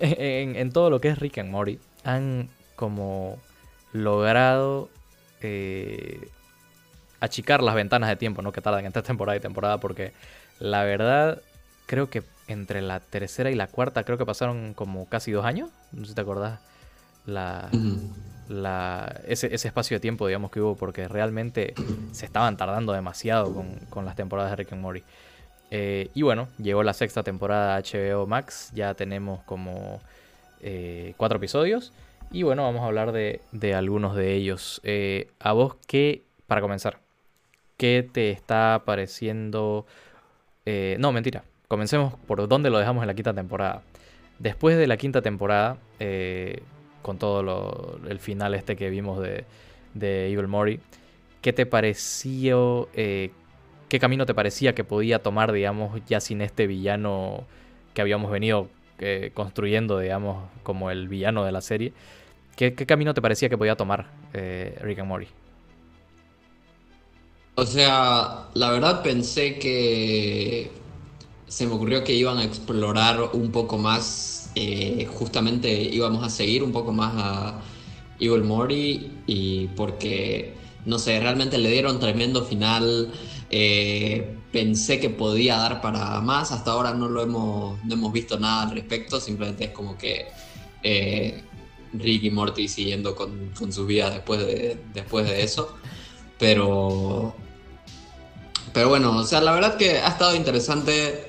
en, todo lo que es Rick and Morty, han como logrado eh, achicar las ventanas de tiempo, ¿no? Que tardan entre temporada y temporada, porque la verdad, creo que entre la tercera y la cuarta, creo que pasaron como casi dos años. No sé si te acordás. La, la, ese, espacio de tiempo, digamos, que hubo, porque realmente se estaban tardando demasiado con, las temporadas de Rick and Morty. Eh, y bueno, llegó la sexta temporada HBO Max, ya tenemos como eh, cuatro episodios. Y bueno, vamos a hablar de, algunos de ellos. Eh, a vos, ¿qué, para comenzar, qué te está pareciendo? no, mentira. Comencemos por dónde lo dejamos en la quinta temporada. Después de la quinta temporada, con todo el final este que vimos de, de Evil Mori, ¿qué te pareció, qué camino te parecía que podía tomar, digamos, ya sin este villano que habíamos venido eh, construyendo, digamos, como el villano de la serie? ¿Qué, camino te parecía que podía tomar eh, Rick and Morty? O sea, la verdad pensé que se me ocurrió que iban a explorar un poco más eh, justamente íbamos a seguir un poco más a Evil Mori y porque, no sé, realmente le dieron tremendo final. Eh, pensé que podía dar para más, hasta ahora no lo hemos, no hemos visto nada al respecto, simplemente es como que eh, Rick y Morty siguiendo con, con su vida después de, después de eso. Pero, pero bueno, o sea, la verdad que ha estado interesante.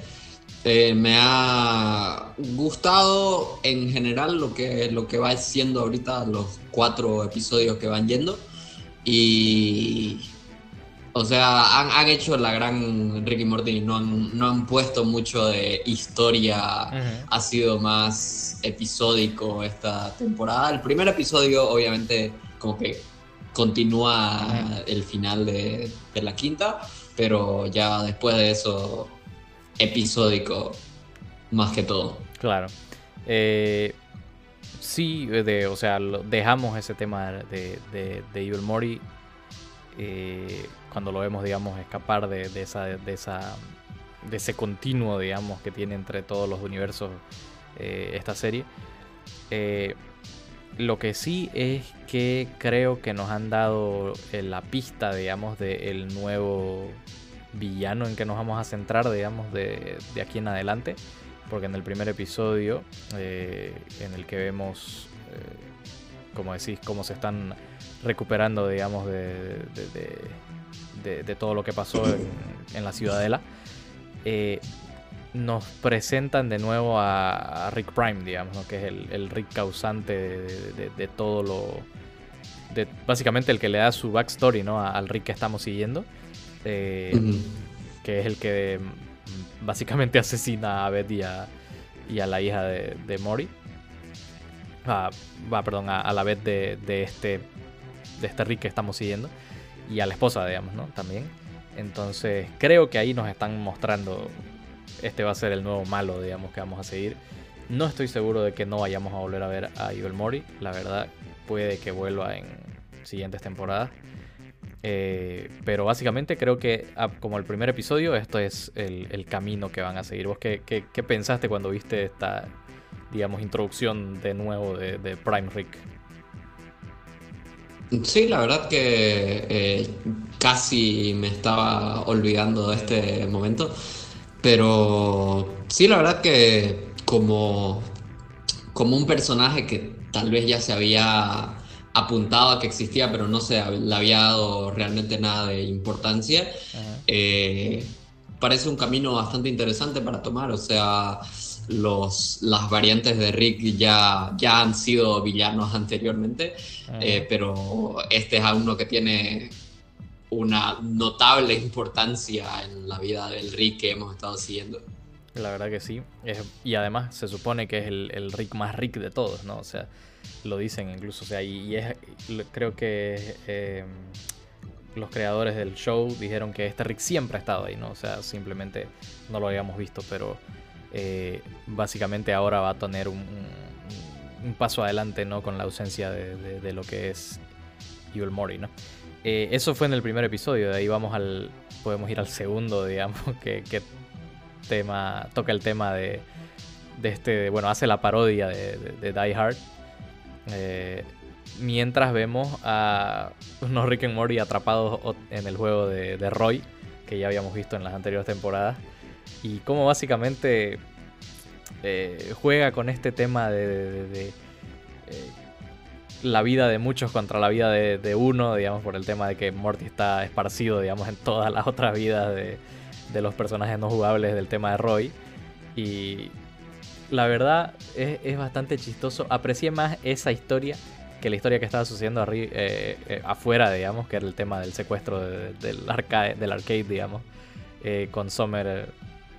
Eh, me ha gustado en general lo que, lo que va siendo ahorita los cuatro episodios que van yendo. Y. O sea, han, hecho la gran Ricky Morty, no han, no han puesto mucho de historia, ha sido más episódico esta temporada. El primer episodio, obviamente, como que continúa el final de, de la quinta, pero ya después de eso episódico más que todo. Claro. Eh, sí, de, o sea, dejamos ese tema de, de, Evil Mori eh, cuando lo vemos, digamos, escapar de, esa, de, esa, de ese continuo, digamos, que tiene entre todos los universos eh, esta serie. lo que sí es que creo que nos han dado la pista, digamos, del nuevo villano en que nos vamos a centrar, digamos, de, aquí en adelante. Porque en el primer episodio, eh, en el que vemos, eh, como decís, cómo se están recuperando, digamos, de, de, todo lo que pasó en, la ciudadela, eh, nos presentan de nuevo a, Rick Prime, digamos, que es el, Rick causante de, todo lo... básicamente el que le da su backstory ¿no? al Rick que estamos siguiendo. Eh, que es el que mm, básicamente asesina a Betty y a, la hija de, de Mori. Va, perdón, a, la vez de, este de este Rick que estamos siguiendo y a la esposa, digamos, ¿no? También. Entonces, creo que ahí nos están mostrando este va a ser el nuevo malo, digamos, que vamos a seguir. No estoy seguro de que no vayamos a volver a ver a Evil Mori, la verdad, puede que vuelva en siguientes temporadas. Eh, pero básicamente creo que, ah, como el primer episodio, esto es el, camino que van a seguir. ¿Vos qué, pensaste cuando viste esta, digamos, introducción de nuevo de, Prime Rick? Sí, la verdad que eh, casi me estaba olvidando de este momento. Pero sí, la verdad que como, como un personaje que tal vez ya se había apuntaba que existía, pero no se le había dado realmente nada de importancia. Eh, parece un camino bastante interesante para tomar, o sea, los, las variantes de Rick ya, ya han sido villanos anteriormente, eh, pero este es uno que tiene una notable importancia en la vida del Rick que hemos estado siguiendo. La verdad que sí. y además se supone que es el, el Rick más Rick de todos, ¿no? O sea, lo dicen incluso. O sea, y, es, creo que eh, los creadores del show dijeron que este Rick siempre ha estado ahí, ¿no? O sea, simplemente no lo habíamos visto, pero eh, básicamente ahora va a tener un, paso adelante, ¿no? Con la ausencia de, lo que es Evil Mori, ¿no? Eh, eso fue en el primer episodio, de ahí vamos al. Podemos ir al segundo, digamos, que, tema. toca el tema de de este, bueno, hace la parodia de, Die Hard. Eh, mientras vemos a unos Rick and Morty atrapados en el juego de, Roy, que ya habíamos visto en las anteriores temporadas. Y cómo básicamente eh, juega con este tema de, eh, la vida de muchos contra la vida de, uno, digamos, por el tema de que Morty está esparcido, digamos, en todas las otras vidas de, los personajes no jugables del tema de Roy. Y la verdad es, bastante chistoso. Aprecié más esa historia que la historia que estaba sucediendo eh, eh, afuera, digamos, que era el tema del secuestro del, arcade, del arcade, digamos, eh, con Sommer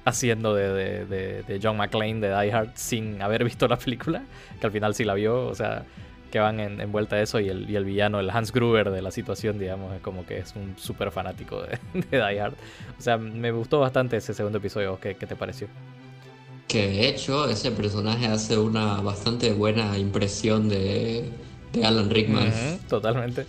haciendo de, John McClane de Die Hard sin haber visto la película, que al final sí la vio, o sea, que van en, vuelta a eso y el, y el, villano, el Hans Gruber de la situación, digamos, es como que es un súper fanático de, Die Hard. O sea, me gustó bastante ese segundo episodio, ¿qué, qué te pareció? Que de hecho ese personaje hace una bastante buena impresión de, de Alan Rickman. totalmente.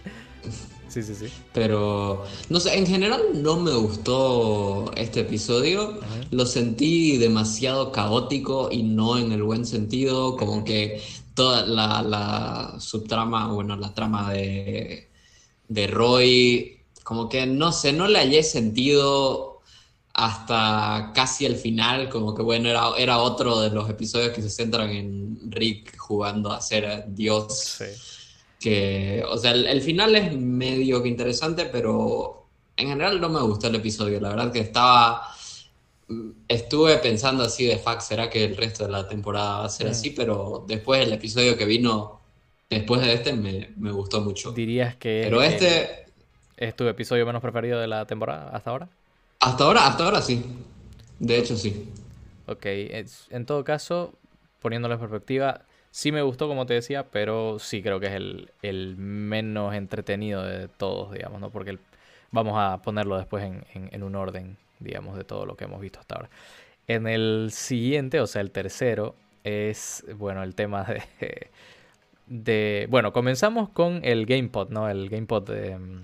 Sí, sí, sí. Pero, no sé, en general no me gustó este episodio. Lo sentí demasiado caótico y no en el buen sentido. Como que toda la, subtrama, bueno, la trama de, de Roy, como que no sé, no le hallé sentido hasta casi el final, como que bueno, era, era otro de los episodios que se centran en Rick jugando a ser Dios. Sí. Que, o sea, el, final es medio que interesante, pero en general no me gustó el episodio. La verdad que estaba. Estuve pensando así de fuck, ¿será que el resto de la temporada va a ser mm. así? Pero después el episodio que vino después de este me, me gustó mucho. ¿Dirías que Pero este es tu episodio menos preferido de la temporada hasta ahora? Hasta ahora, hasta ahora sí. De hecho sí. Ok, en todo caso, poniéndolo en perspectiva, Sí me gustó, como te decía, pero sí creo que es el, menos entretenido de todos, digamos, ¿no? Porque vamos a ponerlo después en, un orden, digamos, de todo lo que hemos visto hasta ahora. En el siguiente, o sea, el tercero, es, bueno, el tema de... de bueno, comenzamos con el GamePod, ¿no? El GamePod de, mm,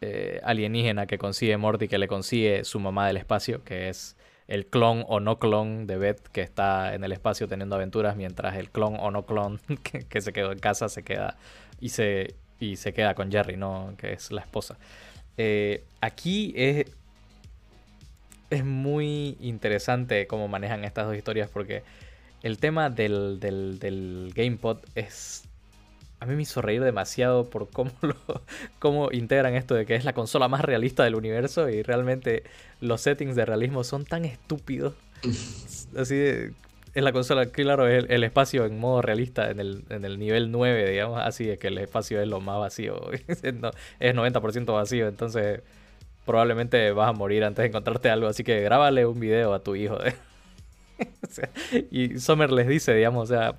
eh, alienígena que consigue Morty, que le consigue su mamá del espacio, que es el clon o no clon de Beth que está en el espacio teniendo aventuras, mientras el clon o no clon que, se quedó en casa se queda y se, y se queda con Jerry, ¿no? que es la esposa. Eh, aquí es, es muy interesante cómo manejan estas dos historias porque el tema del, del, del GamePod es a mí me hizo reír demasiado por cómo, lo, cómo integran esto de que es la consola más realista del universo y realmente los settings de realismo son tan estúpidos. Así de, es la consola, claro, es el, espacio en modo realista en el, en el, nivel 9, digamos, así es que el espacio es lo más vacío, es 90% vacío, entonces probablemente vas a morir antes de encontrarte algo, así que grábale un video a tu hijo. y Sommer les dice, digamos, o sea,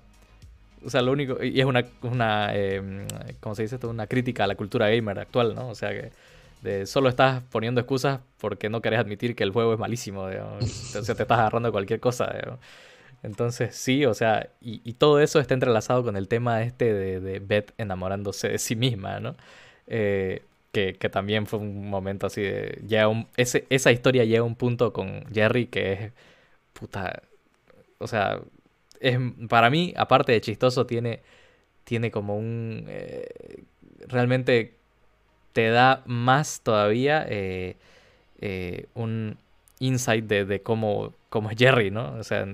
o sea, lo único. Y es una. una eh, ¿Cómo se dice esto? Una crítica a la cultura gamer actual, ¿no? O sea, que de, solo estás poniendo excusas porque no querés admitir que el juego es malísimo, O sea, te estás agarrando cualquier cosa, Entonces, sí, o sea, y, todo eso está entrelazado con el tema este de, Beth enamorándose de sí misma, ¿no? Eh, que, también fue un momento así de. ya un, ese, esa historia llega a un punto con Jerry que es. Puta. O sea, es, para mí, aparte de chistoso, tiene, tiene como un... Eh, realmente te da más todavía eh, eh, un insight de, cómo, cómo, es Jerry, ¿no? O sea,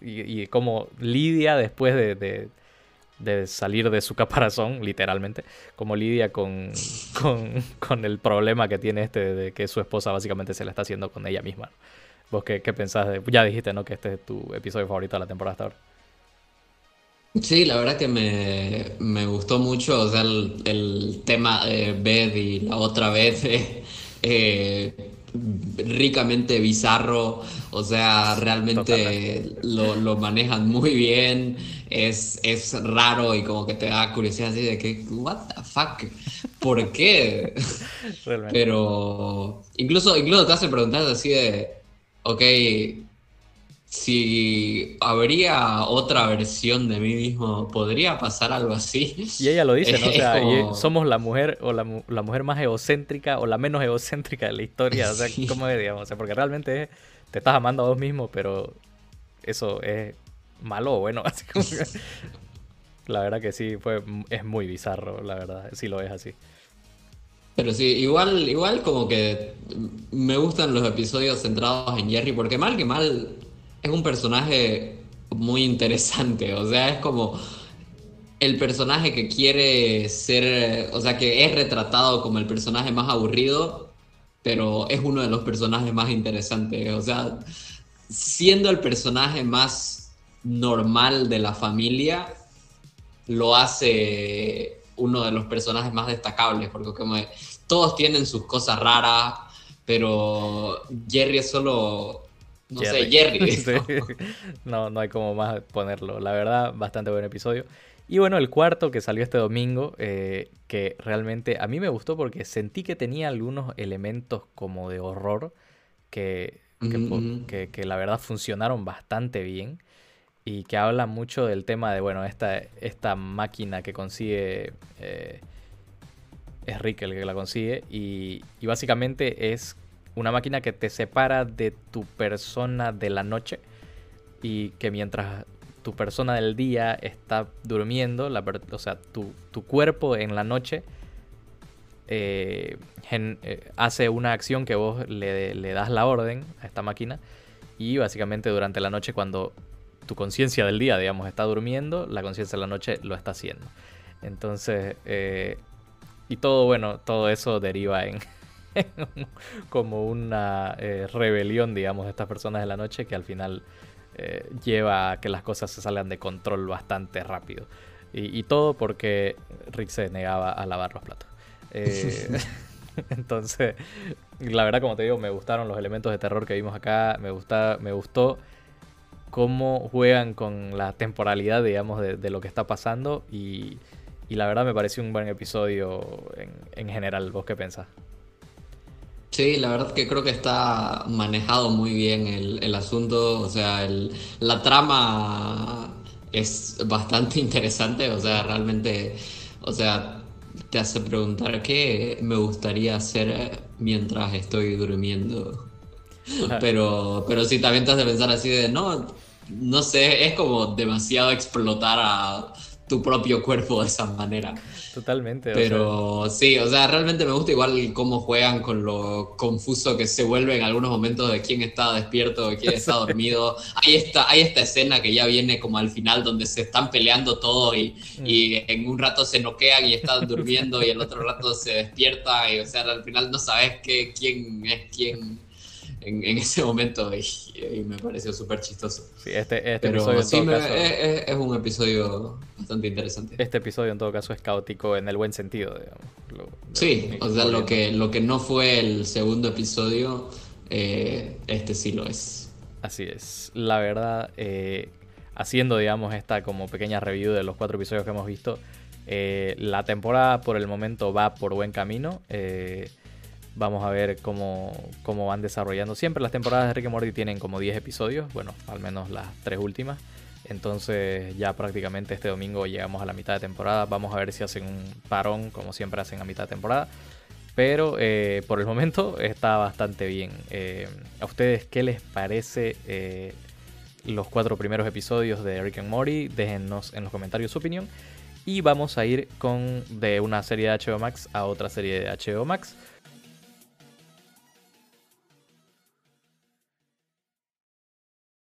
y, cómo lidia después de, de, salir de su caparazón, literalmente, cómo lidia con, con, con, el problema que tiene este de que su esposa básicamente se la está haciendo con ella misma. ¿Vos qué, qué pensás? De, ya dijiste, ¿no? Que este es tu episodio favorito de la temporada hasta ahora. Sí, la verdad que me, gustó mucho, o sea, el, tema de Beth y la otra vez eh, ricamente bizarro, o sea, realmente lo, manejan muy bien, es, es raro y como que te da curiosidad así de que, what the fuck, ¿por qué? Pero incluso, incluso te hace preguntar así de, ok, si habría otra versión de mí mismo, ¿podría pasar algo así? Y ella lo dice, ¿no? O sea, somos la mujer o la, mujer más egocéntrica o la menos egocéntrica de la historia. O sea, ¿cómo es, digamos? O sea, porque realmente te estás amando a vos mismo, pero eso es malo o bueno. Así como la verdad que sí, fue, es muy bizarro, la verdad, si lo ves así. Pero sí, igual, igual como que me gustan los episodios centrados en Jerry, porque mal que mal es un personaje muy interesante, o sea, es como el personaje que quiere ser, o sea, que es retratado como el personaje más aburrido, pero es uno de los personajes más interesantes, o sea, siendo el personaje más normal de la familia, lo hace uno de los personajes más destacables, porque como todos tienen sus cosas raras, pero Jerry es solo... No sé, Jerry. ¿no? no, hay como más ponerlo. La verdad, bastante buen episodio. Y bueno, el cuarto que salió este domingo, eh, que realmente a mí me gustó porque sentí que tenía algunos elementos como de horror que, que, que la verdad funcionaron bastante bien y que habla mucho del tema de, bueno, esta, esta máquina que consigue, eh, es Rick el que la consigue, y, básicamente es una máquina que te separa de tu persona de la noche y que mientras tu persona del día está durmiendo, la, o sea, tu, cuerpo en la noche eh, eh, hace una acción que vos le, le das la orden a esta máquina y básicamente durante la noche cuando tu conciencia del día, digamos, está durmiendo, la conciencia de la noche lo está haciendo. Entonces, eh, y todo, bueno, todo eso deriva en como una eh, rebelión, digamos, de estas personas de la noche que al final eh, lleva a que las cosas se salgan de control bastante rápido. Y, todo porque Rick se negaba a lavar los platos. entonces, la verdad, como te digo, me gustaron los elementos de terror que vimos acá. Me, gusta, me gustó cómo juegan con la temporalidad, digamos, de, lo que está pasando. Y, la verdad me pareció un buen episodio en, general. ¿Vos qué pensás? Sí, la verdad que creo que está manejado muy bien el, asunto. O sea, la trama es bastante interesante. O sea, realmente, o sea, te hace preguntar qué me gustaría hacer mientras estoy durmiendo. Pero, pero sí, también te hace pensar así de, no, no sé, es como demasiado explotar a tu propio cuerpo de esa manera. Totalmente. Pero sí, o sea, realmente me gusta igual cómo juegan con lo confuso que se vuelve en algunos momentos de quién está despierto, de quién está dormido. Hay esta, hay esta escena que ya viene como al final donde se están peleando todo y, mm. y en un rato se noquean y están durmiendo y el otro rato se despierta y o sea, al final no sabes qué, quién es quién en, ese momento y, me pareció súper chistoso. Sí, este, este episodio sí, es, un episodio bastante interesante. Este episodio en todo caso es caótico en el buen sentido, digamos. sí, o sea, lo que, lo que no fue el segundo episodio, eh, este sí lo es. Así es. La verdad, eh, haciendo, digamos, esta como pequeña review de los cuatro episodios que hemos visto, eh, la temporada por el momento va por buen camino. Vamos a ver cómo, cómo, van desarrollando. Siempre las temporadas de Rick y Morty tienen como 10 episodios, bueno, al menos las tres últimas. Entonces ya prácticamente este domingo llegamos a la mitad de temporada. Vamos a ver si hacen un parón, como siempre hacen a mitad de temporada. Pero eh, por el momento está bastante bien. Eh, ¿A ustedes qué les parece eh, los cuatro primeros episodios de Rick and Morty? Déjennos en los comentarios su opinión. Y vamos a ir con de una serie de HBO Max a otra serie de HBO Max.